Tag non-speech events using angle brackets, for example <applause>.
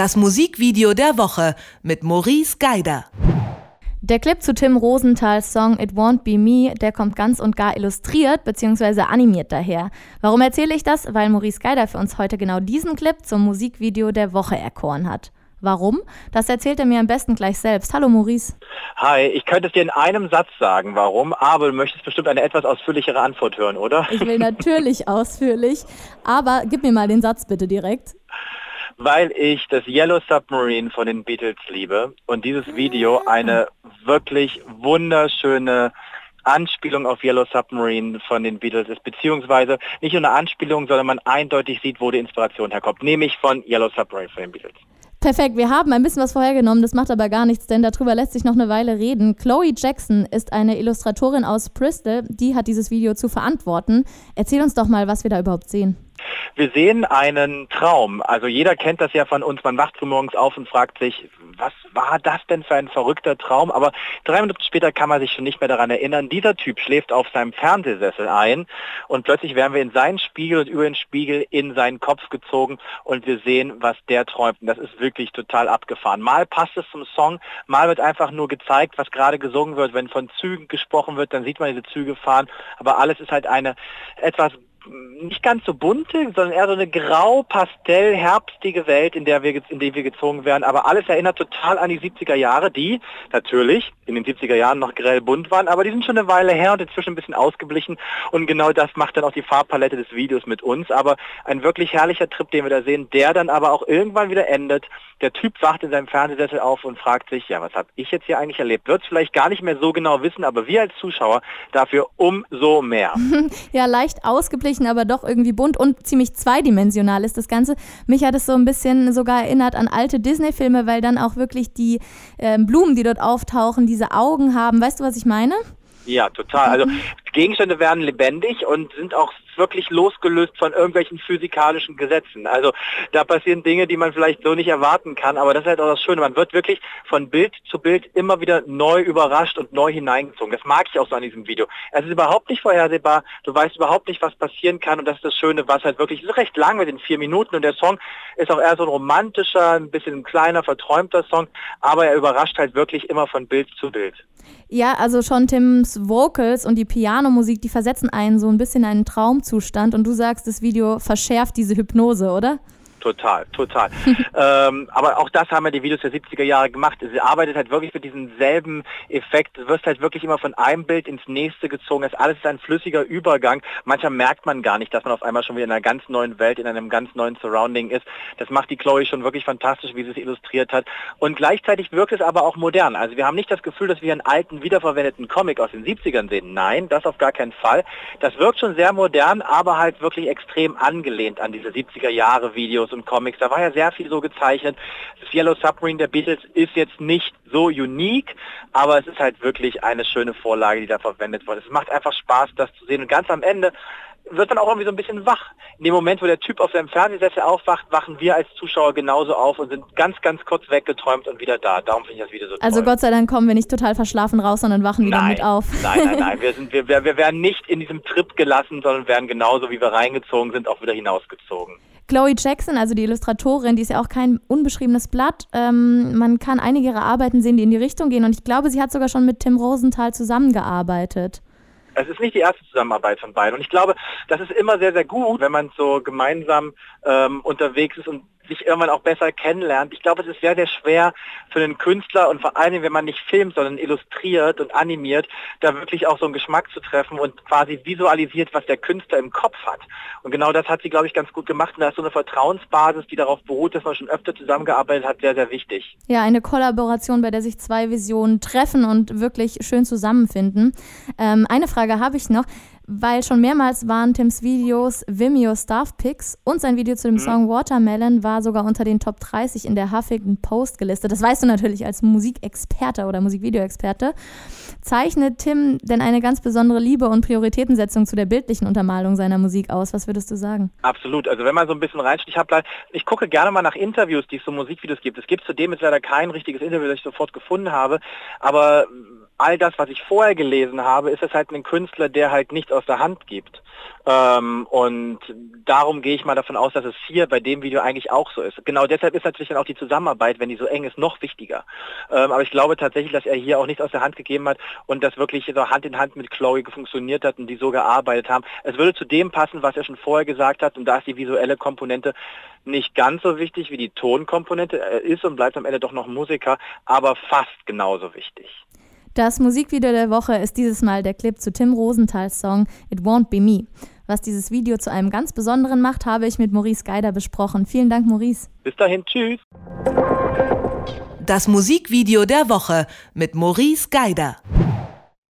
Das Musikvideo der Woche mit Maurice Geider. Der Clip zu Tim Rosenthals Song It Won't Be Me, der kommt ganz und gar illustriert bzw. animiert daher. Warum erzähle ich das? Weil Maurice Geider für uns heute genau diesen Clip zum Musikvideo der Woche erkoren hat. Warum? Das erzählt er mir am besten gleich selbst. Hallo Maurice. Hi, ich könnte es dir in einem Satz sagen, warum, aber du möchtest bestimmt eine etwas ausführlichere Antwort hören, oder? Ich will natürlich <laughs> ausführlich, aber gib mir mal den Satz bitte direkt weil ich das Yellow Submarine von den Beatles liebe und dieses Video ah. eine wirklich wunderschöne Anspielung auf Yellow Submarine von den Beatles ist, beziehungsweise nicht nur eine Anspielung, sondern man eindeutig sieht, wo die Inspiration herkommt, nämlich von Yellow Submarine von den Beatles. Perfekt, wir haben ein bisschen was vorhergenommen, das macht aber gar nichts, denn darüber lässt sich noch eine Weile reden. Chloe Jackson ist eine Illustratorin aus Bristol, die hat dieses Video zu verantworten. Erzähl uns doch mal, was wir da überhaupt sehen. Wir sehen einen Traum. Also jeder kennt das ja von uns. Man wacht morgens auf und fragt sich, was war das denn für ein verrückter Traum? Aber drei Minuten später kann man sich schon nicht mehr daran erinnern. Dieser Typ schläft auf seinem Fernsehsessel ein und plötzlich werden wir in seinen Spiegel und über den Spiegel in seinen Kopf gezogen und wir sehen, was der träumt. Und das ist wirklich total abgefahren. Mal passt es zum Song, mal wird einfach nur gezeigt, was gerade gesungen wird. Wenn von Zügen gesprochen wird, dann sieht man diese Züge fahren. Aber alles ist halt eine etwas nicht ganz so bunte, sondern eher so eine grau-pastell-herbstige Welt, in der wir in die wir gezogen werden. Aber alles erinnert total an die 70er Jahre, die natürlich in den 70er Jahren noch grell bunt waren, aber die sind schon eine Weile her und inzwischen ein bisschen ausgeblichen. Und genau das macht dann auch die Farbpalette des Videos mit uns. Aber ein wirklich herrlicher Trip, den wir da sehen, der dann aber auch irgendwann wieder endet. Der Typ wacht in seinem Fernsehsessel auf und fragt sich, ja, was habe ich jetzt hier eigentlich erlebt? Wird es vielleicht gar nicht mehr so genau wissen, aber wir als Zuschauer dafür umso mehr. <laughs> ja, leicht ausgeblichen ausgeglichen, aber doch irgendwie bunt und ziemlich zweidimensional ist das Ganze. Mich hat es so ein bisschen sogar erinnert an alte Disney-Filme, weil dann auch wirklich die äh, Blumen, die dort auftauchen, diese Augen haben. Weißt du, was ich meine? Ja, total. Also Gegenstände werden lebendig und sind auch wirklich losgelöst von irgendwelchen physikalischen Gesetzen. Also da passieren Dinge, die man vielleicht so nicht erwarten kann, aber das ist halt auch das Schöne. Man wird wirklich von Bild zu Bild immer wieder neu überrascht und neu hineingezogen. Das mag ich auch so an diesem Video. Es ist überhaupt nicht vorhersehbar, du weißt überhaupt nicht, was passieren kann und das ist das Schöne, was halt wirklich, ist recht lang mit den vier Minuten und der Song ist auch eher so ein romantischer, ein bisschen kleiner, verträumter Song, aber er überrascht halt wirklich immer von Bild zu Bild. Ja, also schon Tims Vocals und die Pianomusik, die versetzen einen so ein bisschen in einen Traumzustand und du sagst, das Video verschärft diese Hypnose, oder? Total, total. <laughs> ähm, aber auch das haben ja die Videos der 70er Jahre gemacht. Sie arbeitet halt wirklich mit diesem selben Effekt. Du wirst halt wirklich immer von einem Bild ins nächste gezogen. Das alles ist ein flüssiger Übergang. Manchmal merkt man gar nicht, dass man auf einmal schon wieder in einer ganz neuen Welt, in einem ganz neuen Surrounding ist. Das macht die Chloe schon wirklich fantastisch, wie sie es illustriert hat. Und gleichzeitig wirkt es aber auch modern. Also wir haben nicht das Gefühl, dass wir einen alten, wiederverwendeten Comic aus den 70ern sehen. Nein, das auf gar keinen Fall. Das wirkt schon sehr modern, aber halt wirklich extrem angelehnt an diese 70er Jahre Videos Videos und Comics. Da war ja sehr viel so gezeichnet. Das Yellow Submarine der Beatles ist jetzt nicht so unique, aber es ist halt wirklich eine schöne Vorlage, die da verwendet wurde. Es macht einfach Spaß, das zu sehen. Und ganz am Ende wird dann auch irgendwie so ein bisschen wach. In dem Moment, wo der Typ auf seinem Fernsehsessel aufwacht, wachen wir als Zuschauer genauso auf und sind ganz, ganz kurz weggeträumt und wieder da. Darum finde ich das Video so also toll. Also Gott sei Dank kommen wir nicht total verschlafen raus, sondern wachen wieder nein, mit auf. Nein, nein, nein. <laughs> Wir, sind, wir, wir werden nicht in diesem Trip gelassen, sondern werden genauso, wie wir reingezogen sind, auch wieder hinausgezogen. Chloe Jackson, also die Illustratorin, die ist ja auch kein unbeschriebenes Blatt. Ähm, man kann einige ihrer Arbeiten sehen, die in die Richtung gehen. Und ich glaube, sie hat sogar schon mit Tim Rosenthal zusammengearbeitet. Es ist nicht die erste Zusammenarbeit von beiden. Und ich glaube, das ist immer sehr, sehr gut, wenn man so gemeinsam ähm, unterwegs ist und sich irgendwann auch besser kennenlernt. Ich glaube, es ist sehr, sehr schwer für einen Künstler und vor allem, wenn man nicht filmt, sondern illustriert und animiert, da wirklich auch so einen Geschmack zu treffen und quasi visualisiert, was der Künstler im Kopf hat. Und genau das hat sie, glaube ich, ganz gut gemacht. Und da ist so eine Vertrauensbasis, die darauf beruht, dass man schon öfter zusammengearbeitet hat, sehr, sehr wichtig. Ja, eine Kollaboration, bei der sich zwei Visionen treffen und wirklich schön zusammenfinden. Ähm, eine Frage habe ich noch weil schon mehrmals waren Tims Videos Vimeo Staff Picks und sein Video zu dem mhm. Song Watermelon war sogar unter den Top 30 in der Huffington Post gelistet. Das weißt du natürlich als Musikexperte oder Musikvideoexperte. Zeichnet Tim denn eine ganz besondere Liebe und Prioritätensetzung zu der bildlichen Untermalung seiner Musik aus? Was würdest du sagen? Absolut. Also wenn man so ein bisschen reinschaut, ich, hab, ich gucke gerne mal nach Interviews, die es so Musikvideos gibt. Es gibt zudem jetzt leider kein richtiges Interview, das ich sofort gefunden habe, aber all das, was ich vorher gelesen habe, ist es halt ein Künstler, der halt nichts aus der Hand gibt. Ähm, und darum gehe ich mal davon aus, dass es hier bei dem Video eigentlich auch so ist. Genau deshalb ist natürlich dann auch die Zusammenarbeit, wenn die so eng ist, noch wichtiger. Ähm, aber ich glaube tatsächlich, dass er hier auch nichts aus der Hand gegeben hat und das wirklich so Hand in Hand mit Chloe funktioniert hat und die so gearbeitet haben. Es würde zu dem passen, was er schon vorher gesagt hat und da ist die visuelle Komponente nicht ganz so wichtig wie die Tonkomponente. Er ist und bleibt am Ende doch noch Musiker, aber fast genauso wichtig. Das Musikvideo der Woche ist dieses Mal der Clip zu Tim Rosenthals Song It Won't Be Me. Was dieses Video zu einem ganz besonderen macht, habe ich mit Maurice Geider besprochen. Vielen Dank, Maurice. Bis dahin, tschüss. Das Musikvideo der Woche mit Maurice Geider.